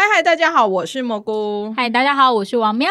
嗨嗨，大家好，我是蘑菇。嗨，大家好，我是王喵。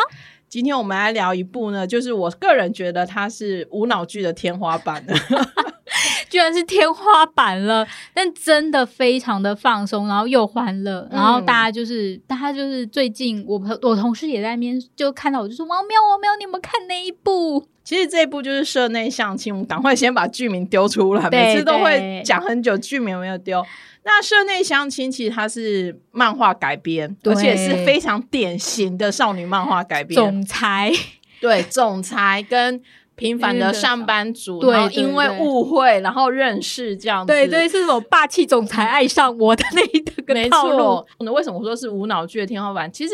今天我们来聊一部呢，就是我个人觉得它是无脑剧的天花板，居然是天花板了。但真的非常的放松，然后又欢乐，然后大家就是大家就是最近我朋我同事也在那边就看到我就说王喵王喵，你有没有看那一部？其实这一部就是社内相亲，我们赶快先把剧名丢出来，每次都会讲很久，剧名没有丢。那社内相亲其实它是漫画改编，而且是非常典型的少女漫画改编。总裁对总裁跟平凡的上班族，然后因为误会然后认识这样子。对对，是种霸气总裁爱上我的那一个套路。那为什么说是无脑剧的天花板？其实。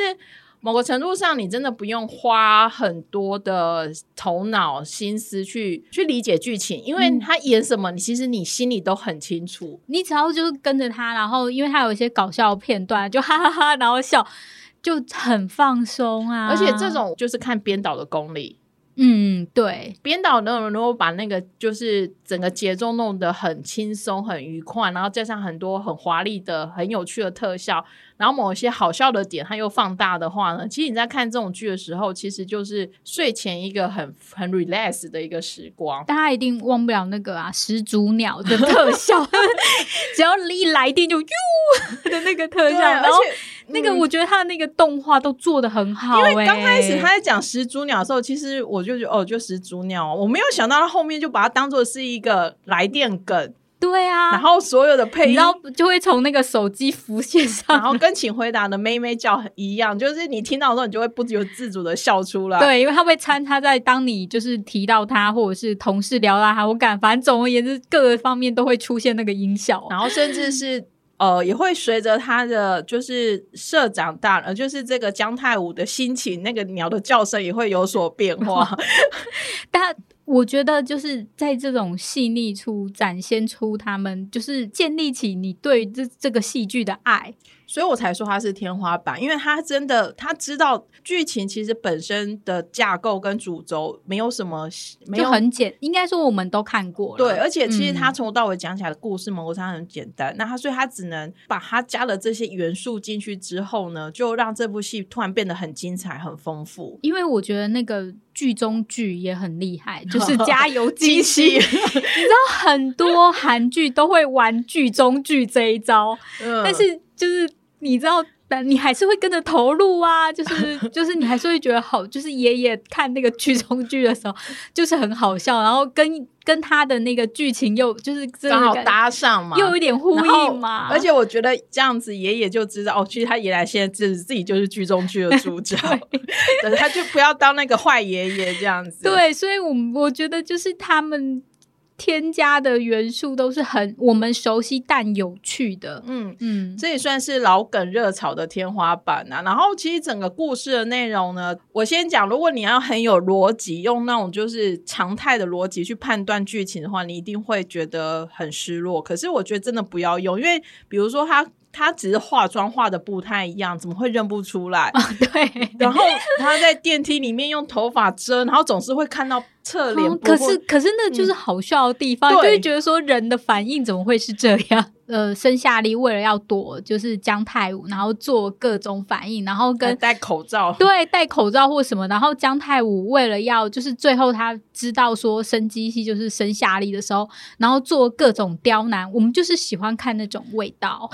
某个程度上，你真的不用花很多的头脑心思去去理解剧情，因为他演什么，你其实你心里都很清楚。你只要就是跟着他，然后因为他有一些搞笑片段，就哈哈哈，然后笑，就很放松啊。而且这种就是看编导的功力。嗯，对，编导能，如果把那个就是整个节奏弄得很轻松、很愉快，然后加上很多很华丽的、很有趣的特效，然后某一些好笑的点，它又放大的话呢，其实你在看这种剧的时候，其实就是睡前一个很很 relax 的一个时光。大家一定忘不了那个啊，始祖鸟的特效，只要一来电就哟的那个特效，然后。那个我觉得他的那个动画都做的很好，因为刚开始他在讲始祖鸟的时候，其实我就觉得哦，就始祖鸟，我没有想到他后面就把它当做是一个来电梗，对啊，然后所有的配音就会从那个手机浮现上，然后跟请回答的妹妹叫一样，就是你听到的时候，你就会不由自主的笑出来，对，因为他会掺插在当你就是提到他或者是同事聊到他，我感反正总而言之，各个方面都会出现那个音效，然后甚至是。呃，也会随着他的就是社长大，呃，就是这个姜太武的心情，那个鸟的叫声也会有所变化。但我觉得就是在这种细腻处展现出他们，就是建立起你对这这个戏剧的爱。所以我才说它是天花板，因为他真的他知道剧情其实本身的架构跟主轴没有什么，没有很简，应该说我们都看过。对，而且其实他从头到尾讲起来的故事模式很简单，那他所以他只能把他加了这些元素进去之后呢，就让这部戏突然变得很精彩、很丰富。因为我觉得那个剧中剧也很厉害，就是加油机器，你知道很多韩剧都会玩剧中剧这一招，但是。就是你知道，但你还是会跟着投入啊。就是就是你还是会觉得好，就是爷爷看那个剧中剧的时候，就是很好笑，然后跟跟他的那个剧情又就是刚好搭上嘛，又有点呼应嘛。而且我觉得这样子，爷爷就知道哦，其实他爷爷现在自自己就是剧中剧的主角，对，他就不要当那个坏爷爷这样子。对，所以，我我觉得就是他们。添加的元素都是很我们熟悉但有趣的，嗯嗯，这也算是老梗热潮的天花板啊。然后其实整个故事的内容呢，我先讲，如果你要很有逻辑，用那种就是常态的逻辑去判断剧情的话，你一定会觉得很失落。可是我觉得真的不要用，因为比如说他。他只是化妆化的不太一样，怎么会认不出来？对，然后他在电梯里面用头发遮，然后总是会看到侧脸。可是，可是那就是好笑的地方，就会觉得说人的反应怎么会是这样？呃，生夏利为了要躲，就是姜太武，然后做各种反应，然后跟戴口罩，对，戴口罩或什么，然后姜太武为了要，就是最后他知道说生机器就是生夏利的时候，然后做各种刁难，我们就是喜欢看那种味道。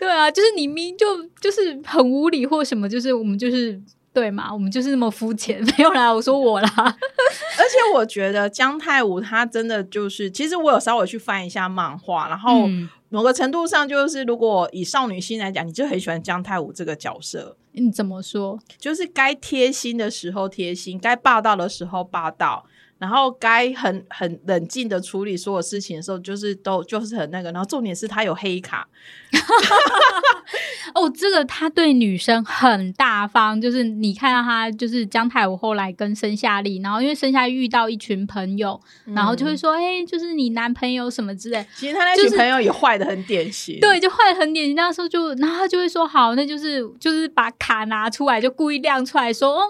对啊，就是你明就就是很无理或什么，就是我们就是。对嘛，我们就是那么肤浅，没有啦，我说我啦。而且我觉得姜太武他真的就是，其实我有稍微去翻一下漫画，然后某个程度上就是，如果以少女心来讲，你就很喜欢姜太武这个角色。你怎么说？就是该贴心的时候贴心，该霸道的时候霸道。然后该很很冷静的处理所有事情的时候，就是都就是很那个。然后重点是他有黑卡，哦，这个他对女生很大方。就是你看到他，就是姜太武后来跟申夏丽，然后因为申夏利遇到一群朋友，然后就会说：“哎，就是你男朋友什么之类。”其实他那群朋友也坏的很典型，对，就坏的很典型。那时候就，然后他就会说：“好，那就是就是把卡拿出来，就故意亮出来说。”哦。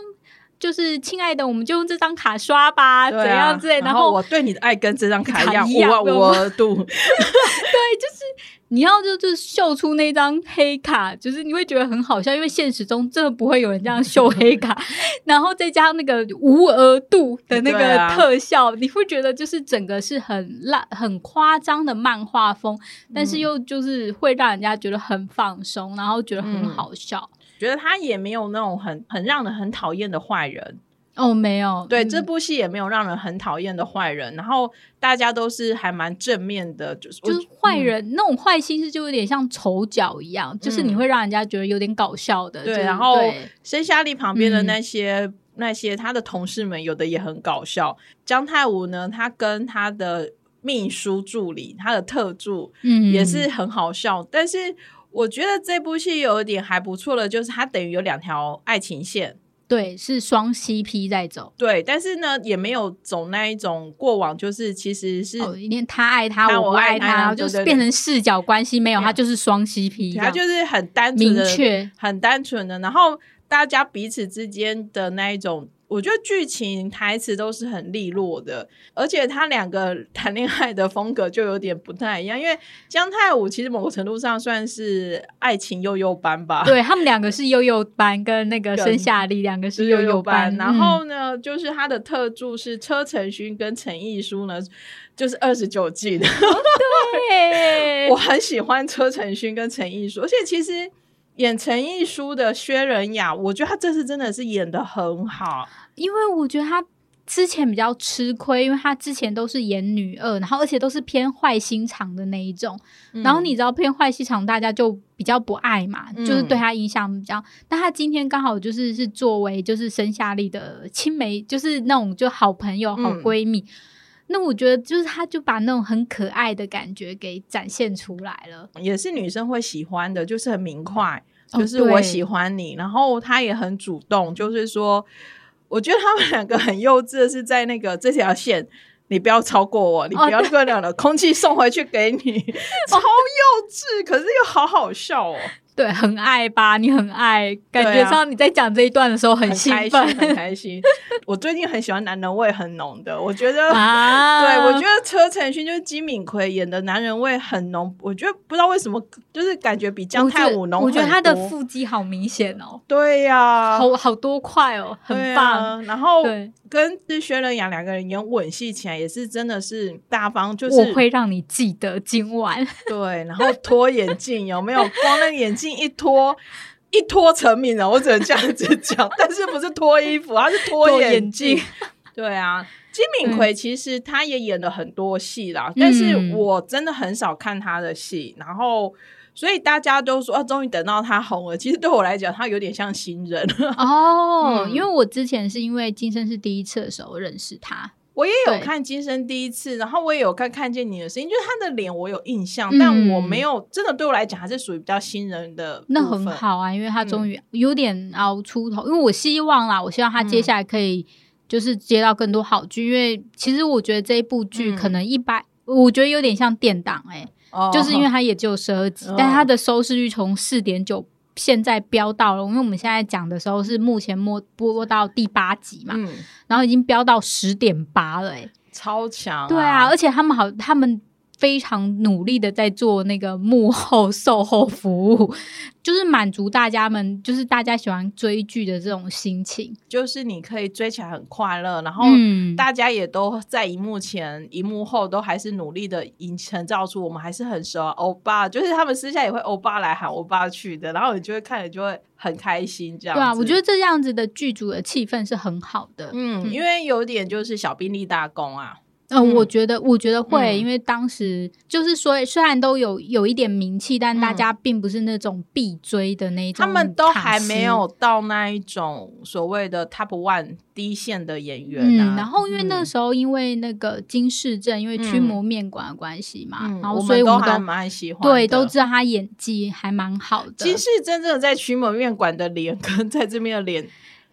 就是亲爱的，我们就用这张卡刷吧，怎样之类。然后我对你的爱跟这张卡一样无额度。对，就是你要就是秀出那张黑卡，就是你会觉得很好笑，因为现实中真的不会有人这样秀黑卡，然后再加上那个无额度的那个特效，你会觉得就是整个是很烂、很夸张的漫画风，但是又就是会让人家觉得很放松，然后觉得很好笑。觉得他也没有那种很很让人很讨厌的坏人。哦，没有，对这部戏也没有让人很讨厌的坏人，然后大家都是还蛮正面的，就是就是坏人那种坏心思就有点像丑角一样，就是你会让人家觉得有点搞笑的。对，然后申夏利旁边的那些那些他的同事们，有的也很搞笑。姜太武呢，他跟他的秘书助理，他的特助，嗯，也是很好笑。但是我觉得这部戏有一点还不错的，就是它等于有两条爱情线。对，是双 CP 在走。对，但是呢，也没有走那一种过往，就是其实是连他爱他，我爱他，就是变成视角关系，没有他就是双 CP，他就是很单纯的，很单纯的，然后大家彼此之间的那一种。我觉得剧情台词都是很利落的，而且他两个 谈恋爱的风格就有点不太一样。因为姜太武其实某个程度上算是爱情幼幼班吧，对他们两个是幼幼班，跟那个申夏丽两个是幼幼班。然后呢，就是他的特助是车承勋跟陈毅书呢，就是二十九季的。对，我很喜欢车承勋跟陈毅书，而且其实。演陈奕书的薛仁雅，我觉得她这次真的是演的很好，因为我觉得她之前比较吃亏，因为她之前都是演女二，然后而且都是偏坏心肠的那一种，然后你知道偏坏心肠，大家就比较不爱嘛，就是对她影响比较。但她今天刚好就是是作为就是生下力的青梅，就是那种就好朋友、好闺蜜。那我觉得就是他，就把那种很可爱的感觉给展现出来了，也是女生会喜欢的，就是很明快，就是我喜欢你，然后他也很主动，就是说，我觉得他们两个很幼稚的是在那个这条线，你不要超过我，你不要过了的空气送回去给你，超幼稚，可是又好好笑哦。对，很爱吧？你很爱，感觉上你在讲这一段的时候很兴奋，很开心。我最近很喜欢男人味很浓的，我觉得，对我觉得车承勋就是金敏奎演的男人味很浓，我觉得不知道为什么，就是感觉比姜太武浓。我觉得他的腹肌好明显哦。对呀，好好多块哦，很棒。然后跟薛仁雅两个人演吻戏起来也是真的是大方，就是我会让你记得今晚。对，然后脱眼镜有没有？光那个眼镜。一脱一脱成名了，我只能这样子讲。但是不是脱衣服，他是脱眼镜。对啊，金敏奎其实他也演了很多戏啦，但是我真的很少看他的戏。然后，所以大家都说，啊，终于等到他红了。其实对我来讲，他有点像新人哦。因为我之前是因为今生是第一次的时候认识他。我也有看《今生第一次》，然后我也有看《看见你的声音》，就是他的脸我有印象，但我没有真的对我来讲还是属于比较新人的。那很好啊，因为他终于有点熬出头。因为我希望啦，我希望他接下来可以就是接到更多好剧，因为其实我觉得这一部剧可能一百，我觉得有点像电档哎，就是因为它也只有十二集，但它的收视率从四点九。现在飙到了，因为我们现在讲的时候是目前播播到第八集嘛，然后已经飙到十点八了，哎，超强！对啊，而且他们好，他们。非常努力的在做那个幕后售后服务，就是满足大家们，就是大家喜欢追剧的这种心情。就是你可以追起来很快乐，然后大家也都在荧幕前、荧幕后都还是努力的营成造出我们还是很熟欧巴，就是他们私下也会欧巴来喊欧巴去的，然后你就会看着就会很开心。这样对啊，我觉得这样子的剧组的气氛是很好的。嗯，因为有点就是小兵立大功啊。嗯，我觉得，我觉得会，因为当时就是说，虽然都有有一点名气，但大家并不是那种必追的那种。他们都还没有到那一种所谓的 top one 第一线的演员。嗯，然后因为那时候因为那个金世正，因为驱魔面馆的关系嘛，然后所以我们都蛮喜欢，对，都知道他演技还蛮好的。金世正真的在驱魔面馆的脸跟在这边的脸。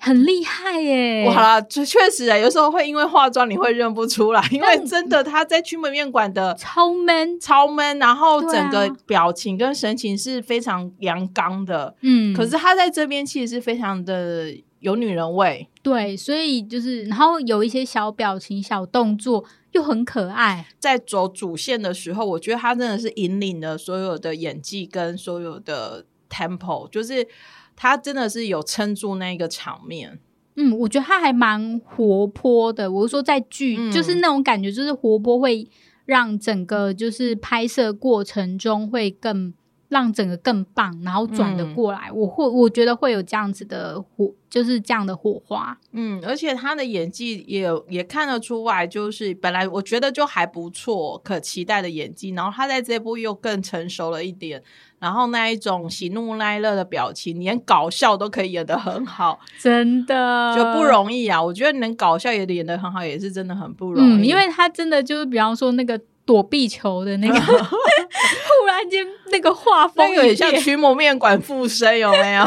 很厉害耶！哇，这确实啊，有时候会因为化妆你会认不出来，因为真的他在驱门面馆的超 man 超 man，然后整个表情跟神情是非常阳刚的，嗯，可是他在这边其实是非常的。有女人味。对，所以就是，然后有一些小表情、小动作又很可爱。在走主线的时候，我觉得他真的是引领了所有的演技跟所有的 tempo，就是他真的是有撑住那个场面。嗯，我觉得他还蛮活泼的。我是说，在剧、嗯就是那种感觉，就是活泼会让整个就是拍摄过程中会更让整个更棒，然后转得嗯过来。我会我觉得会有这样子的火，就是这样的火花。嗯，而且他的演技也有也看得出来，就是本来我觉得就还不错，可期待的演技，然后他在这部又更成熟了一点，然后那一种喜怒哀乐的表情，连搞笑都可以演得很好，真的就不容易啊！我觉得能搞笑也演得很好，也是真的很不容易。嗯，因为他真的就是，比方说那个躲避球的那个 忽然间那个画风有点像驱魔面馆附身，有没有？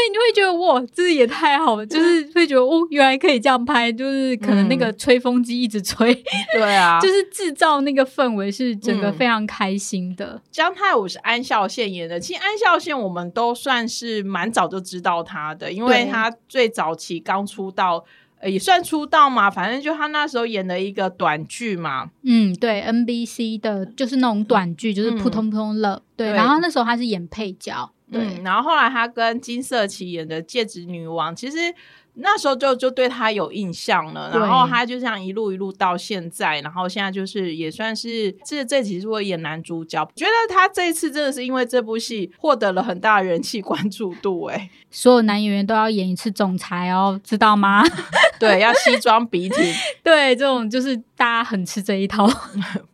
对，你会觉得哇，这也太好了，就是会觉得哦，原来可以这样拍，就是可能那个吹风机一直吹，对啊，就是制造那个氛围是整个嗯非常开心的。姜太武是安孝燮演的，其实安孝燮我们都算是蛮早就知道他的，因为他最早期刚出道。呃也算出道嘛，反正就他那时候演的一个短剧嘛，嗯，对，NBC 的就是那种短剧，就是嗯扑通扑通乐，对。对然后那时候他是演配角，对，嗯，然后后来他跟金色琪演的《戒指女王》，其实那时候就就对他有印象了，然后他就这样一路一路到现在，然后现在就是也算是这这集是会演男主角，觉得他这一次真的是因为这部戏获得了很大的人气关注度、欸，所有男演员都要演一次总裁哦，知道吗？对，要西装笔挺，对，这种就是大家很吃这一套。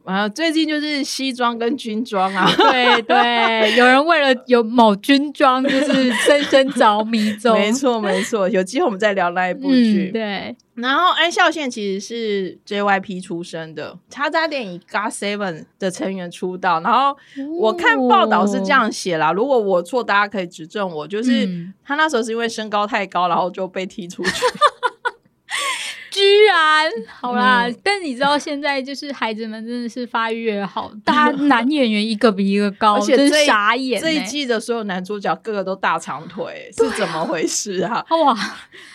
啊，最近就是西装跟军装啊，对对，有人为了有某军装，就是深深着迷中。没错没错，有机会我们再聊那一部剧。嗯，对，然后安孝燮其实是 JYP 出身的，他差点以 GOT Seven 的成员出道。然后我看报道是这样写啦，如果我错，大家可以指正我。就是、嗯他那时候是因为身高太高，然后就被踢出去。居然好啦，嗯但你知道现在就是孩子们真的是发育越好，大家 男演员一个比一个高，而且这傻眼、这一欸。季的所有男主角个个都大长腿，是怎么回事啊？哇，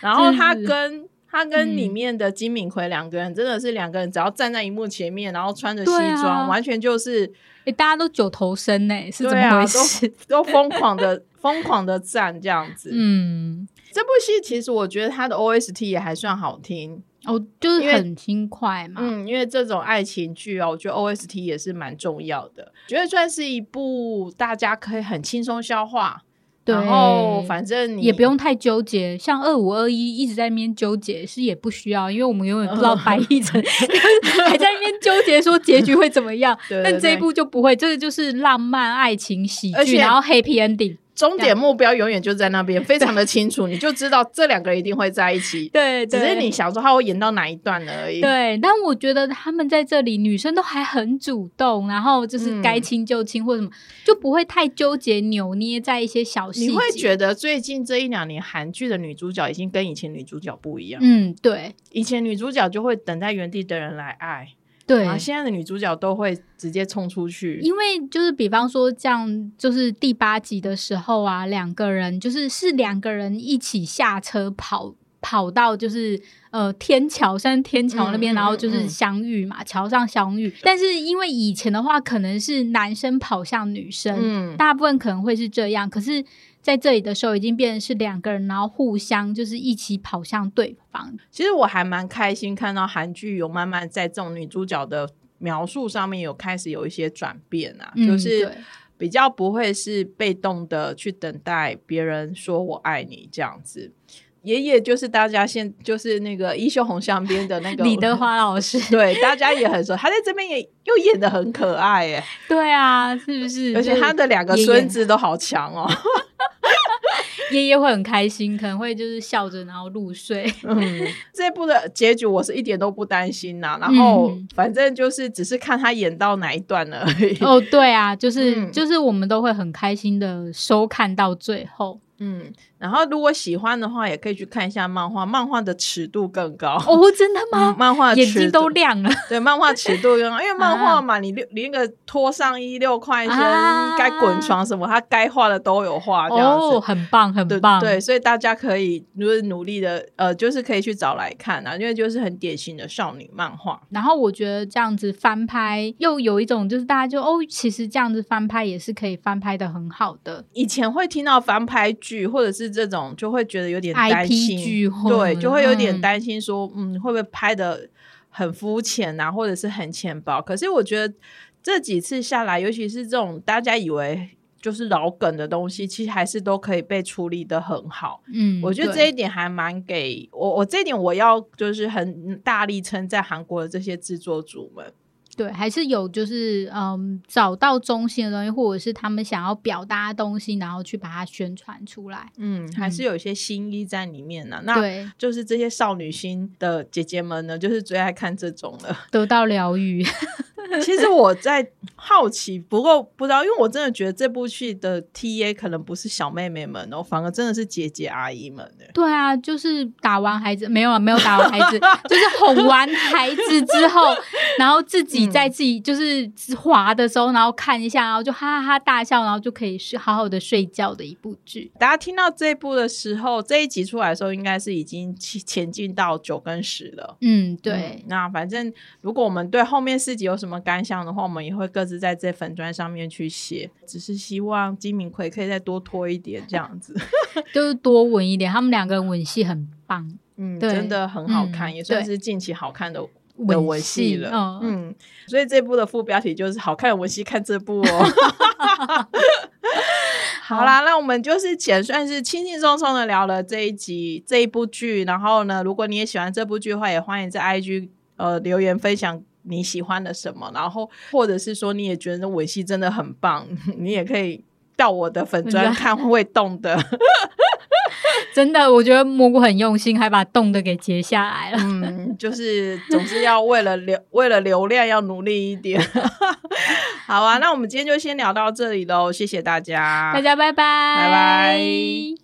然后他跟他跟嗯里面的金敏奎两个人真的是两个人，只要站在荧幕前面，然后穿着西装，完全就是哎、大家都九头身呢、是怎么回事？都疯狂的疯狂的站这样子。嗯，这部戏其实我觉得它的 OST 也还算好听，哦，就是很轻快嘛。嗯，因为这种爱情剧哦，我觉得 OST 也是蛮重要的，觉得算是一部大家可以很轻松消化，对然后反正你也不用太纠结，像二五二一一直在那边纠结，是也不需要，因为我们永远不知道白亦晨 还在那边纠结说结局会怎么样。对对但这一部就不会，这个就是浪漫爱情喜剧，然后 happy ending。终点目标永远就在那边，非常的清楚，你就知道这两个人一定会在一起，对，只是你想说他会演到哪一段而已。对，但我觉得他们在这里女生都还很主动，然后就是该嗯亲就亲或什么，就不会太纠结扭捏在一些小细节。你会觉得最近这一两年韩剧的女主角已经跟以前女主角不一样，嗯，对。以前女主角就会等在原地等人来爱，对然后现在的女主角都会直接冲出去。因为就是比方说这样，就是第八集的时候啊，两个人就是是两个人一起下车跑跑到就是呃天桥山天桥那边，然后就是相遇嘛，桥上相遇。但是因为以前的话，可能是男生跑向女生，嗯，大部分可能会是这样，可是。在这里的时候，已经变成是两个人，然后互相就是一起跑向对方。其实我还蛮开心看到韩剧有慢慢在这种女主角的描述上面有开始有一些转变啊，嗯就是比较不会是被动的去等待别人说我爱你这样子。爷爷就是大家现就是那个衣袖红香边的那个李德华老师，对，大家也很熟，他在这边也又演的很可爱哎，对啊，是不是？而且他的两个孙子都好强哦。爷爷会很开心，可能会就是笑着然后入睡。嗯，这部的结局我是一点都不担心呐、然后嗯反正就是只是看他演到哪一段而已。哦，对啊，就是、嗯就是我们都会很开心的收看到最后。嗯，然后如果喜欢的话，也可以去看一下漫画，漫画的尺度更高哦，真的吗？漫画眼睛都亮了，对，漫画尺度更高，因为 漫画嘛，你六你那个脱上衣六块钱，该滚床什么，他该画的都有画，这样子很棒，很棒，对，所以大家可以就是努力的，呃，就是可以去找来看啊，因为就是很典型的少女漫画。然后我觉得这样子翻拍又有一种，就是大家就哦，其实这样子翻拍也是可以翻拍的很好的。以前会听到翻拍剧或者是这种，就会觉得有点担心，对，就会有点担心说，嗯，会不会拍的很肤浅啊，或者是很浅薄？可是我觉得这几次下来，尤其是这种大家以为就是老梗的东西，其实还是都可以被处理的很好。嗯，我觉得这一点还蛮给我，我这一点我要就是很大力称赞韩国的这些制作组们。对，还是有就是嗯，找到中心的东西，或者是他们想要表达的东西，然后去把它宣传出来。嗯，还是有一些心意在里面呢。那就是这些少女心的姐姐们呢，就是最爱看这种了，得到疗愈。其实我在好奇，不过不知道，因为我真的觉得这部剧的 T A 可能不是小妹妹们哦，反而真的是姐姐阿姨们的。对啊，就是打完孩子没有啊，没有打完孩子，就是哄完孩子之后，然后自己在自己就是滑的时候，然后看一下，然后就哈哈哈大笑，然后就可以睡好好的睡觉的一部剧。大家听到这一部的时候，这一集出来的时候，应该是已经前进到九跟十了。嗯，对。那反正如果我们对后面四集有什么感想的话，我们也会各自在这粉砖上面去写。只是希望金明奎可以再多拖一点，这样子 就是多稳一点。他们两个人吻戏很棒，嗯，真的很好看，也算是近期好看的吻戏了。嗯，所以这部的副标题就是“好看的吻戏，看这部哦”。好啦，那我们就是简算是轻轻松松的聊了这一集这一部剧。然后呢，如果你也喜欢这部剧的话，也欢迎在 IG 呃留言分享。你喜欢的什么？然后或者是说你也觉得吻戏真的很棒，你也可以到我的粉砖看会动的。真的，我觉得蘑菇很用心，还把冻的给截下来了。嗯，就是总是要为了流为了流量要努力一点。好啊，那我们今天就先聊到这里喽，谢谢大家，大家拜拜，拜拜。